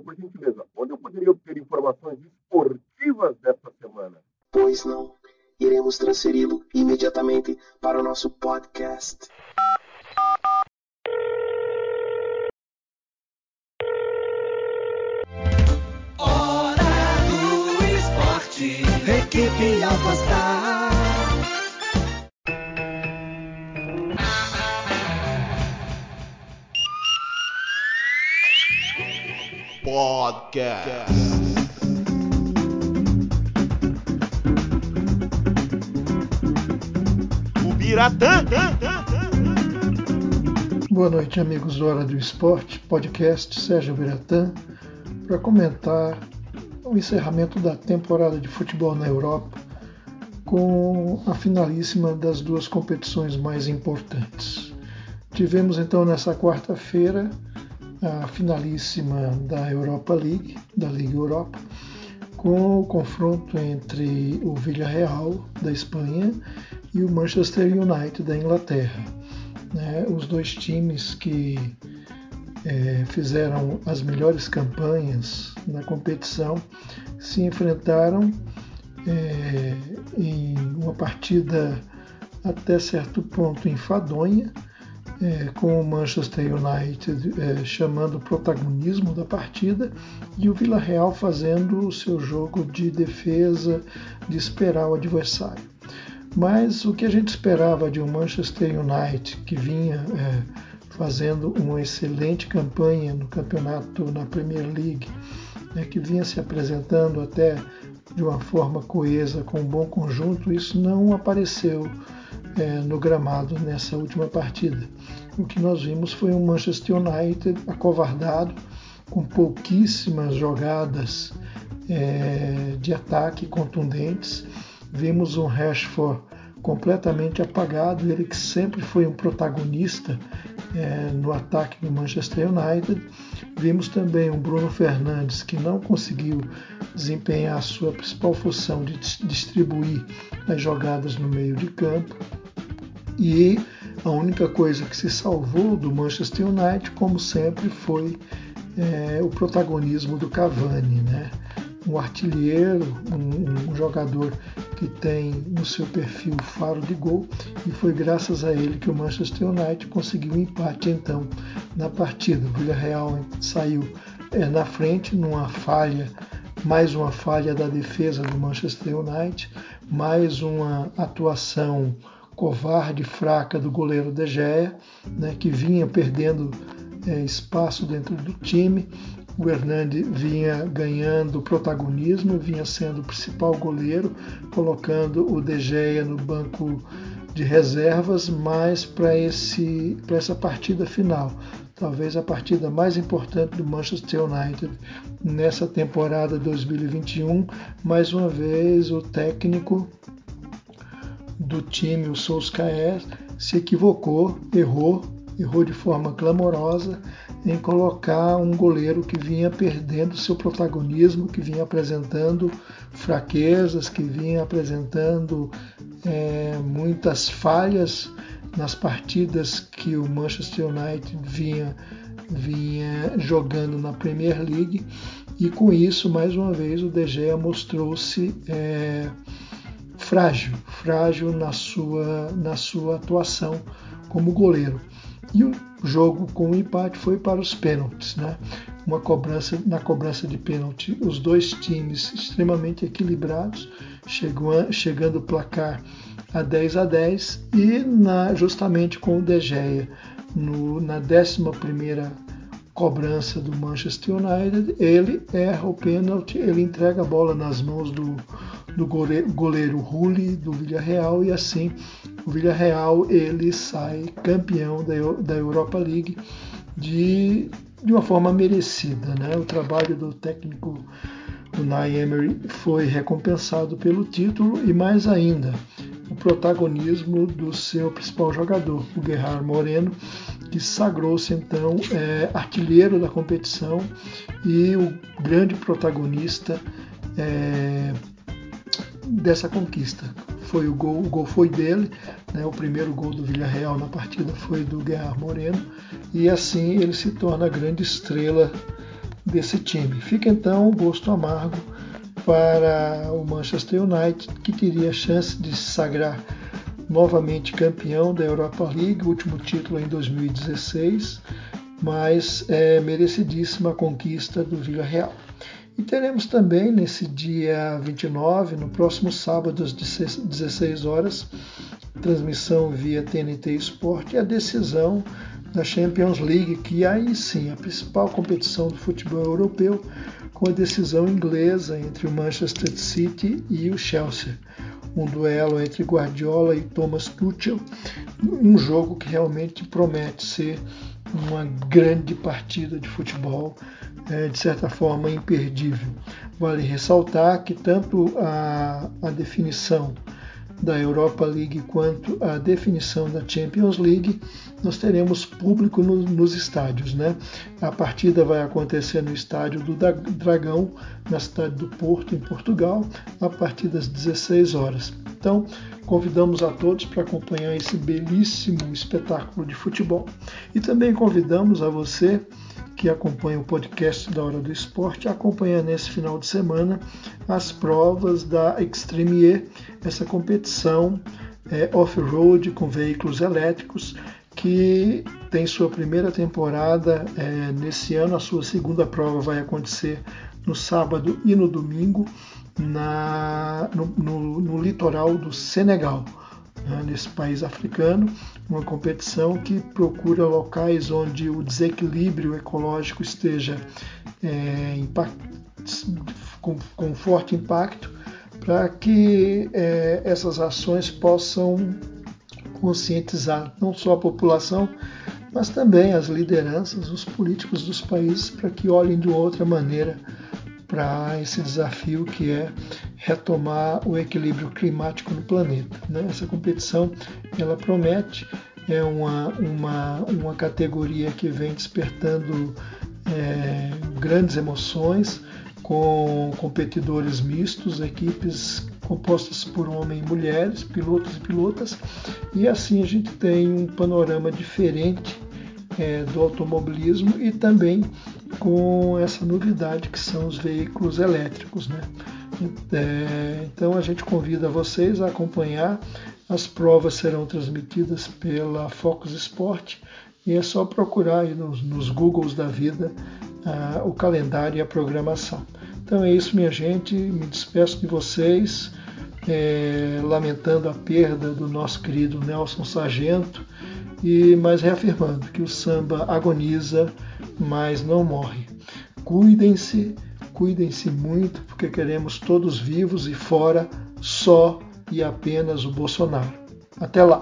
Por gentileza, onde eu poderia obter informações esportivas desta semana? Pois não. Iremos transferi-lo imediatamente para o nosso podcast. Podcast. O Biratã. Boa noite, amigos do Hora do Esporte, podcast Sérgio Biratã, para comentar o encerramento da temporada de futebol na Europa com a finalíssima das duas competições mais importantes. Tivemos então nessa quarta-feira a finalíssima da Europa League, da Liga Europa, com o confronto entre o Villarreal da Espanha e o Manchester United da Inglaterra. Né? Os dois times que é, fizeram as melhores campanhas na competição se enfrentaram é, em uma partida até certo ponto enfadonha, é, com o Manchester United é, chamando o protagonismo da partida e o Villarreal fazendo o seu jogo de defesa, de esperar o adversário. Mas o que a gente esperava de um Manchester United que vinha é, fazendo uma excelente campanha no campeonato na Premier League, né, que vinha se apresentando até de uma forma coesa, com um bom conjunto, isso não apareceu é, no gramado nessa última partida. O que nós vimos foi um Manchester United acovardado, com pouquíssimas jogadas é, de ataque contundentes. Vimos um Rashford completamente apagado, ele que sempre foi um protagonista é, no ataque do Manchester United. Vimos também um Bruno Fernandes que não conseguiu desempenhar a sua principal função de distribuir as jogadas no meio de campo. E a única coisa que se salvou do Manchester United, como sempre, foi é, o protagonismo do Cavani, né? um artilheiro, um, um, jogador que tem no seu perfil faro de gol e foi graças a ele que o Manchester United conseguiu um empate então na partida. O Villarreal saiu é, na frente numa falha, mais uma falha da defesa do Manchester United, mais uma atuação covarde, fraca do goleiro De Gea, né, que vinha perdendo é, espaço dentro do time. O Hernandes vinha ganhando protagonismo, vinha sendo o principal goleiro, colocando o De Gea no banco de reservas, mas para essa partida final, talvez a partida mais importante do Manchester United nessa temporada 2021, mais uma vez o técnico do time, o Solskjaer, se equivocou, errou, errou de forma clamorosa em colocar um goleiro que vinha perdendo seu protagonismo, que vinha apresentando fraquezas, que vinha apresentando é, muitas falhas nas partidas que o Manchester United vinha, vinha jogando na Premier League. E com isso, mais uma vez, o De Gea mostrou-se é, frágil, frágil na sua, na sua atuação como goleiro. E o jogo com o empate foi para os pênaltis, né? Uma cobrança na cobrança de pênalti, os dois times extremamente equilibrados, chegou, chegando o placar a 10 a 10 e na, justamente com o De Gea no, na 11 cobrança do Manchester United, ele erra o pênalti, ele entrega a bola nas mãos do, do goleiro, goleiro Rulli do Villarreal e assim o Villarreal ele sai campeão da, da Europa League de, de uma forma merecida. Né? O trabalho do técnico Unai Emery foi recompensado pelo título e mais ainda o protagonismo do seu principal jogador, o Gerard Moreno, que sagrou-se então é, artilheiro da competição e o grande protagonista é, dessa conquista foi o gol, o gol foi dele, né? o primeiro gol do Villarreal na partida foi do Guerra Moreno, e assim ele se torna a grande estrela desse time. Fica então o gosto amargo para o Manchester United, que teria chance de se sagrar novamente campeão da Europa League, último título em 2016, mas é merecidíssima conquista do Villarreal. E teremos também nesse dia 29, no próximo sábado às 16 horas, transmissão via TNT Sport a decisão da Champions League, que aí sim a principal competição do futebol europeu, com a decisão inglesa entre o Manchester City e o Chelsea. Um duelo entre Guardiola e Thomas Tuchel, um jogo que realmente promete ser uma grande partida de futebol é, de certa forma imperdível. Vale ressaltar que tanto a, a definição da Europa League quanto a definição da Champions League, nós teremos público no, nos estádios. Né? A partida vai acontecer no estádio do Dragão, na cidade do Porto, em Portugal, a partir das 16 horas. Então, convidamos a todos para acompanhar esse belíssimo espetáculo de futebol. E também convidamos a você que acompanha o podcast da Hora do Esporte, acompanha nesse final de semana as provas da Extreme E, essa competição é, off-road com veículos elétricos que tem sua primeira temporada é, nesse ano. A sua segunda prova vai acontecer no sábado e no domingo na, no, no, no litoral do Senegal né, nesse país africano, uma competição que procura locais onde o desequilíbrio ecológico esteja é, com, com, forte impacto, para que é, essas ações possam conscientizar não só a população, mas também as lideranças, os políticos dos países, para que olhem de outra maneira para esse desafio que é retomar o equilíbrio climático no planeta. Né? Essa competição ela promete, é uma, uma, uma categoria que vem despertando é, grandes emoções, com competidores mistos, equipes compostas por homens e mulheres, pilotos e pilotas, e assim a gente tem um panorama diferente é, do automobilismo e também com essa novidade que são os veículos elétricos. Né? É, então a gente convida vocês a acompanhar. As provas serão transmitidas pela Focus Sport e é só procurar aí nos, nos Googles da vida uh, o calendário e a programação. Então é isso, minha gente. Me despeço de vocês, é, lamentando a perda do nosso querido Nelson Sargento e mais reafirmando que o samba agoniza, mas não morre. Cuidem-se, cuidem-se muito, porque queremos todos vivos e fora só e apenas o Bolsonaro. Até lá!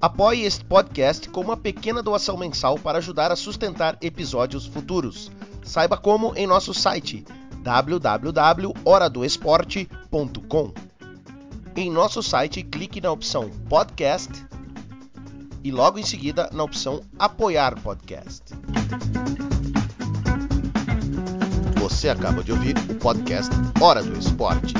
Apoie este podcast com uma pequena doação mensal para ajudar a sustentar episódios futuros. Saiba como em nosso site www.horadoesporte.com. Em nosso site, clique na opção Podcast e logo em seguida na opção Apoiar Podcast. Você acaba de ouvir o podcast Hora do Esporte.